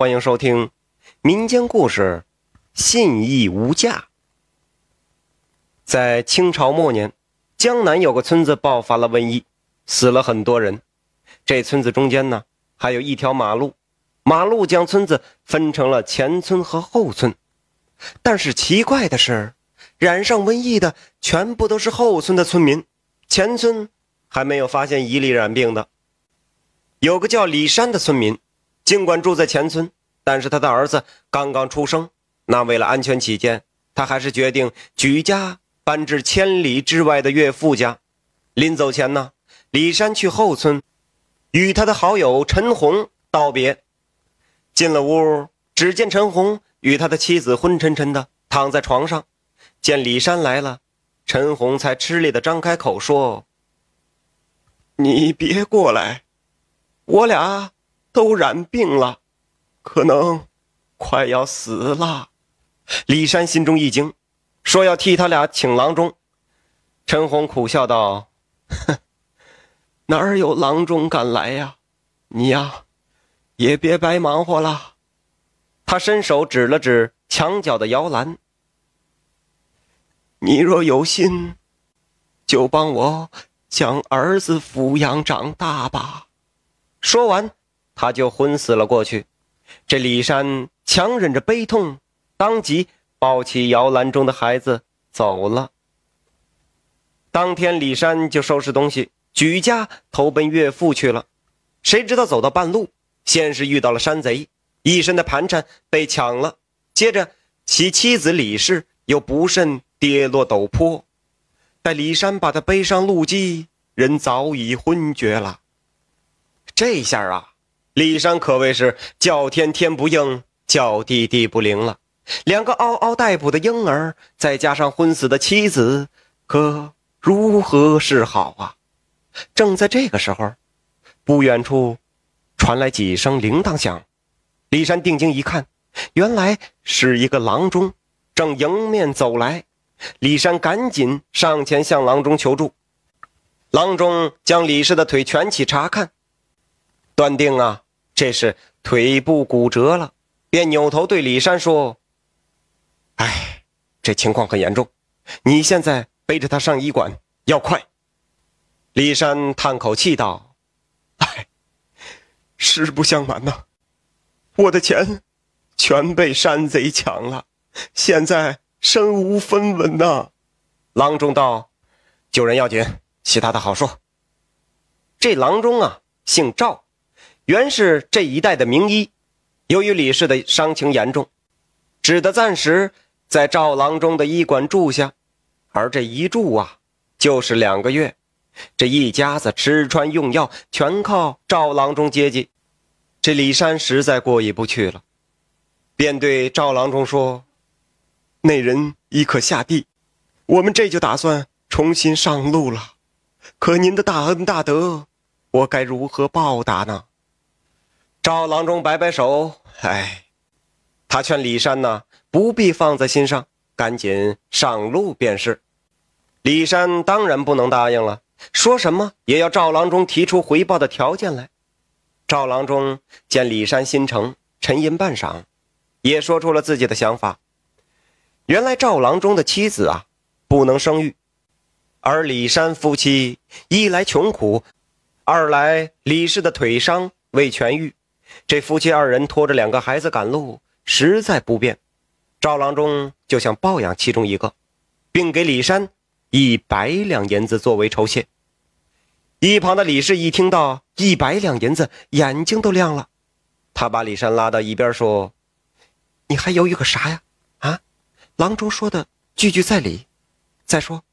欢迎收听民间故事《信义无价》。在清朝末年，江南有个村子爆发了瘟疫，死了很多人。这村子中间呢，还有一条马路，马路将村子分成了前村和后村。但是奇怪的是，染上瘟疫的全部都是后村的村民，前村还没有发现一例染病的。有个叫李山的村民，尽管住在前村，但是他的儿子刚刚出生，那为了安全起见，他还是决定举家搬至千里之外的岳父家。临走前呢，李山去后村，与他的好友陈红道别。进了屋，只见陈红与他的妻子昏沉沉的躺在床上。见李山来了，陈红才吃力的张开口说：“你别过来，我俩都染病了，可能快要死了。”李山心中一惊，说要替他俩请郎中。陈红苦笑道：“哼，哪儿有郎中敢来呀？你呀，也别白忙活了。”他伸手指了指墙角的摇篮。你若有心，就帮我将儿子抚养长大吧。说完，他就昏死了过去。这李山强忍着悲痛，当即抱起摇篮中的孩子走了。当天，李山就收拾东西，举家投奔岳父去了。谁知道走到半路，先是遇到了山贼，一身的盘缠被抢了，接着其妻子李氏又不慎。跌落陡坡，待李山把他背上路基，人早已昏厥了。这下啊，李山可谓是叫天天不应，叫地地不灵了。两个嗷嗷待哺的婴儿，再加上昏死的妻子，可如何是好啊？正在这个时候，不远处传来几声铃铛响。李山定睛一看，原来是一个郎中正迎面走来。李山赶紧上前向郎中求助，郎中将李氏的腿蜷起查看，断定啊这是腿部骨折了，便扭头对李山说：“哎，这情况很严重，你现在背着他上医馆要快。”李山叹口气道：“哎，实不相瞒呐，我的钱全被山贼抢了，现在……”身无分文呐！郎中道：“救人要紧，其他的好说。”这郎中啊，姓赵，原是这一带的名医。由于李氏的伤情严重，只得暂时在赵郎中的医馆住下。而这一住啊，就是两个月。这一家子吃穿用药全靠赵郎中接济。这李山实在过意不去了，便对赵郎中说。那人已可下地，我们这就打算重新上路了。可您的大恩大德，我该如何报答呢？赵郎中摆摆手，哎，他劝李山呢，不必放在心上，赶紧上路便是。李山当然不能答应了，说什么也要赵郎中提出回报的条件来。赵郎中见李山心诚，沉吟半晌，也说出了自己的想法。原来赵郎中的妻子啊，不能生育，而李山夫妻一来穷苦，二来李氏的腿伤未痊愈，这夫妻二人拖着两个孩子赶路，实在不便。赵郎中就想抱养其中一个，并给李山一百两银子作为酬谢。一旁的李氏一听到一百两银子，眼睛都亮了，他把李山拉到一边说：“你还犹豫个啥呀？”啊郎中说的句句在理，再说，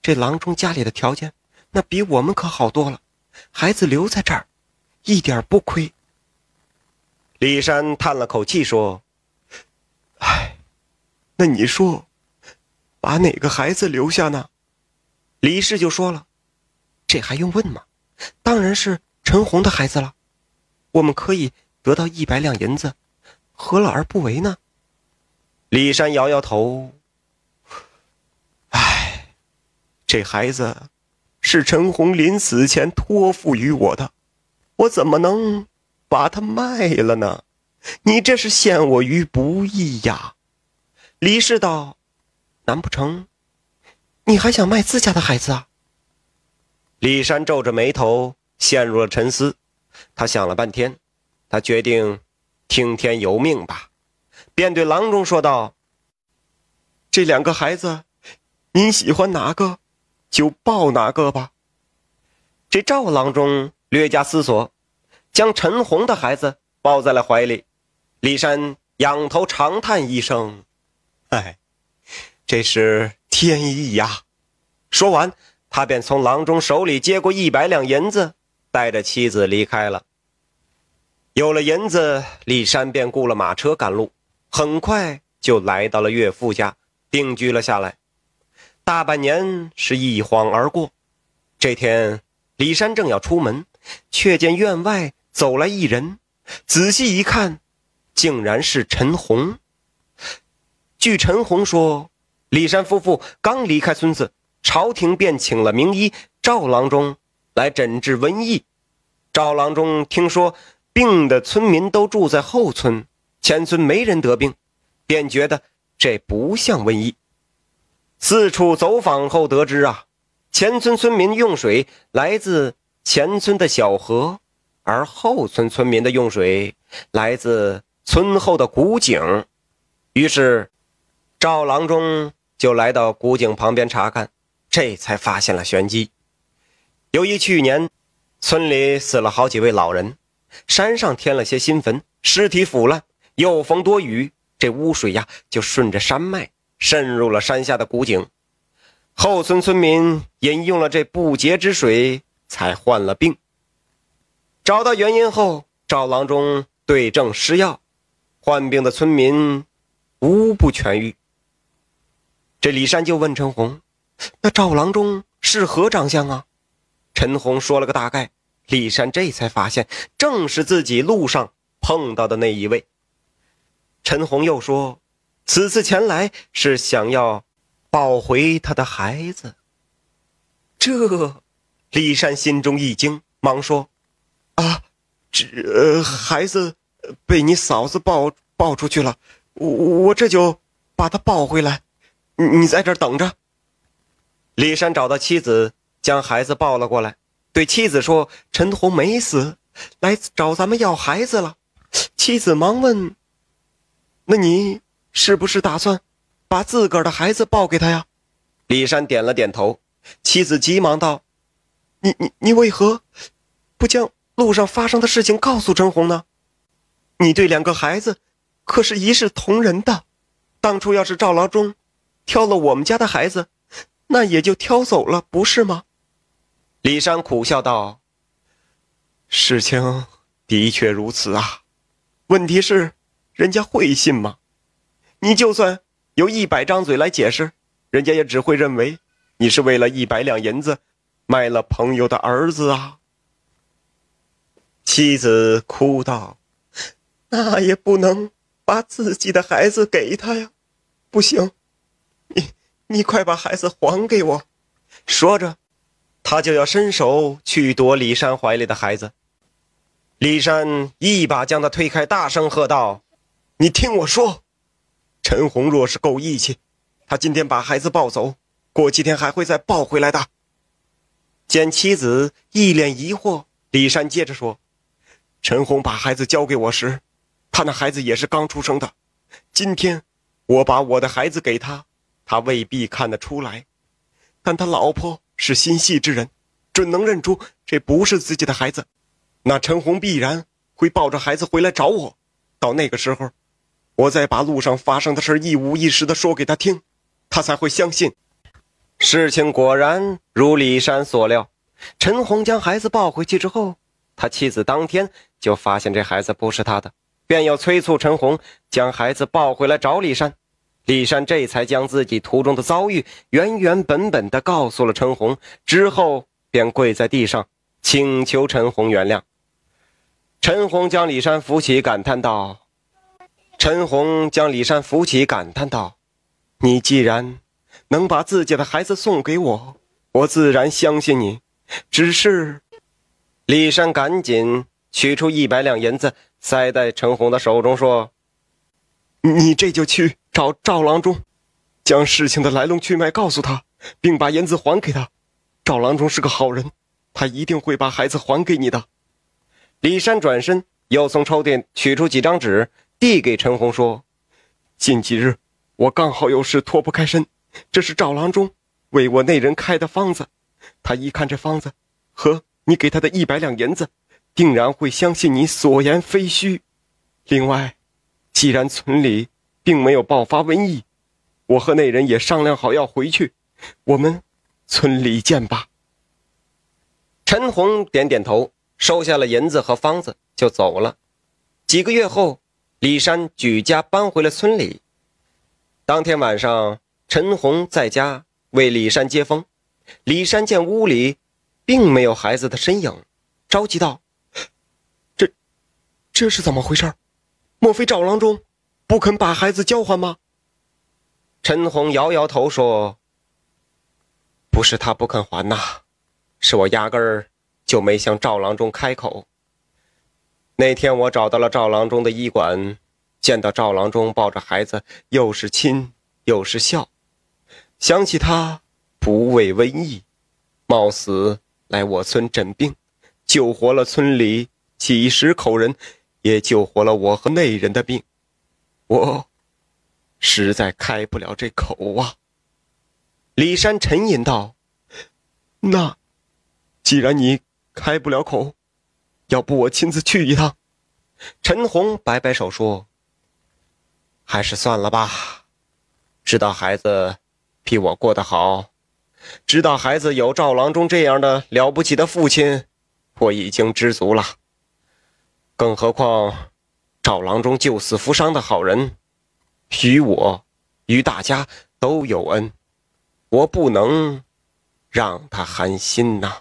这郎中家里的条件那比我们可好多了，孩子留在这儿，一点不亏。李山叹了口气说：“哎，那你说，把哪个孩子留下呢？”李氏就说了：“这还用问吗？当然是陈红的孩子了，我们可以得到一百两银子，何乐而不为呢？”李山摇摇头，唉，这孩子是陈红临死前托付于我的，我怎么能把他卖了呢？你这是陷我于不义呀！”李氏道：“难不成你还想卖自家的孩子啊？”李山皱着眉头，陷入了沉思。他想了半天，他决定听天由命吧，便对郎中说道：“这两个孩子，您喜欢哪个，就抱哪个吧。”这赵郎中略加思索，将陈红的孩子抱在了怀里。李山仰头长叹一声：“哎，这是天意呀！”说完。他便从郎中手里接过一百两银子，带着妻子离开了。有了银子，李山便雇了马车赶路，很快就来到了岳父家，定居了下来。大半年是一晃而过。这天，李山正要出门，却见院外走来一人，仔细一看，竟然是陈红。据陈红说，李山夫妇刚离开村子。朝廷便请了名医赵郎中来诊治瘟疫。赵郎中听说病的村民都住在后村，前村没人得病，便觉得这不像瘟疫。四处走访后得知啊，前村村民用水来自前村的小河，而后村村民的用水来自村后的古井。于是，赵郎中就来到古井旁边查看。这才发现了玄机。由于去年村里死了好几位老人，山上添了些新坟，尸体腐烂，又逢多雨，这污水呀就顺着山脉渗入了山下的古井。后村村民饮用了这不洁之水，才患了病。找到原因后，赵郎中对症施药，患病的村民无不痊愈。这李山就问陈红。那赵郎中是何长相啊？陈红说了个大概，李山这才发现，正是自己路上碰到的那一位。陈红又说，此次前来是想要抱回他的孩子。这，李山心中一惊，忙说：“啊，这孩子被你嫂子抱抱出去了，我我这就把他抱回来，你在这等着。”李山找到妻子，将孩子抱了过来，对妻子说：“陈红没死，来找咱们要孩子了。”妻子忙问：“那你是不是打算把自个儿的孩子抱给他呀？”李山点了点头。妻子急忙道：“你你你为何不将路上发生的事情告诉陈红呢？你对两个孩子可是一视同仁的。当初要是赵郎中挑了我们家的孩子。”那也就挑走了，不是吗？李山苦笑道：“事情的确如此啊，问题是，人家会信吗？你就算有一百张嘴来解释，人家也只会认为你是为了一百两银子，卖了朋友的儿子啊。”妻子哭道：“那也不能把自己的孩子给他呀，不行，你。”你快把孩子还给我！说着，他就要伸手去夺李山怀里的孩子。李山一把将他推开，大声喝道：“你听我说，陈红若是够义气，他今天把孩子抱走，过几天还会再抱回来的。”见妻子一脸疑惑，李山接着说：“陈红把孩子交给我时，他那孩子也是刚出生的。今天我把我的孩子给他。”他未必看得出来，但他老婆是心细之人，准能认出这不是自己的孩子。那陈红必然会抱着孩子回来找我，到那个时候，我再把路上发生的事一五一十的说给他听，他才会相信。事情果然如李山所料，陈红将孩子抱回去之后，他妻子当天就发现这孩子不是他的，便要催促陈红将孩子抱回来找李山。李山这才将自己途中的遭遇原原本本的告诉了陈红，之后便跪在地上请求陈红原谅。陈红将李山扶起，感叹道：“陈红将李山扶起，感叹道：‘你既然能把自己的孩子送给我，我自然相信你。’只是……”李山赶紧取出一百两银子，塞在陈红的手中，说：“你这就去找赵郎中，将事情的来龙去脉告诉他，并把银子还给他。赵郎中是个好人，他一定会把孩子还给你的。”李山转身，又从抽屉取出几张纸，递给陈红，说：“近几日我刚好有事脱不开身，这是赵郎中为我那人开的方子。他一看这方子，和你给他的一百两银子。”定然会相信你所言非虚。另外，既然村里并没有爆发瘟疫，我和那人也商量好要回去，我们村里见吧。陈红点点头，收下了银子和方子，就走了。几个月后，李山举家搬回了村里。当天晚上，陈红在家为李山接风。李山见屋里并没有孩子的身影，着急道。这是怎么回事？莫非赵郎中不肯把孩子交还吗？陈红摇摇头说：“不是他不肯还呐，是我压根儿就没向赵郎中开口。那天我找到了赵郎中的医馆，见到赵郎中抱着孩子，又是亲又是笑，想起他不畏瘟疫，冒死来我村诊病，救活了村里几十口人。”也救活了我和那人的病，我实在开不了这口啊。李山沉吟道：“那既然你开不了口，要不我亲自去一趟？”陈红摆摆手说：“还是算了吧。知道孩子比我过得好，知道孩子有赵郎中这样的了不起的父亲，我已经知足了。”更何况，赵郎中救死扶伤的好人，与我，与大家都有恩，我不能让他寒心呐。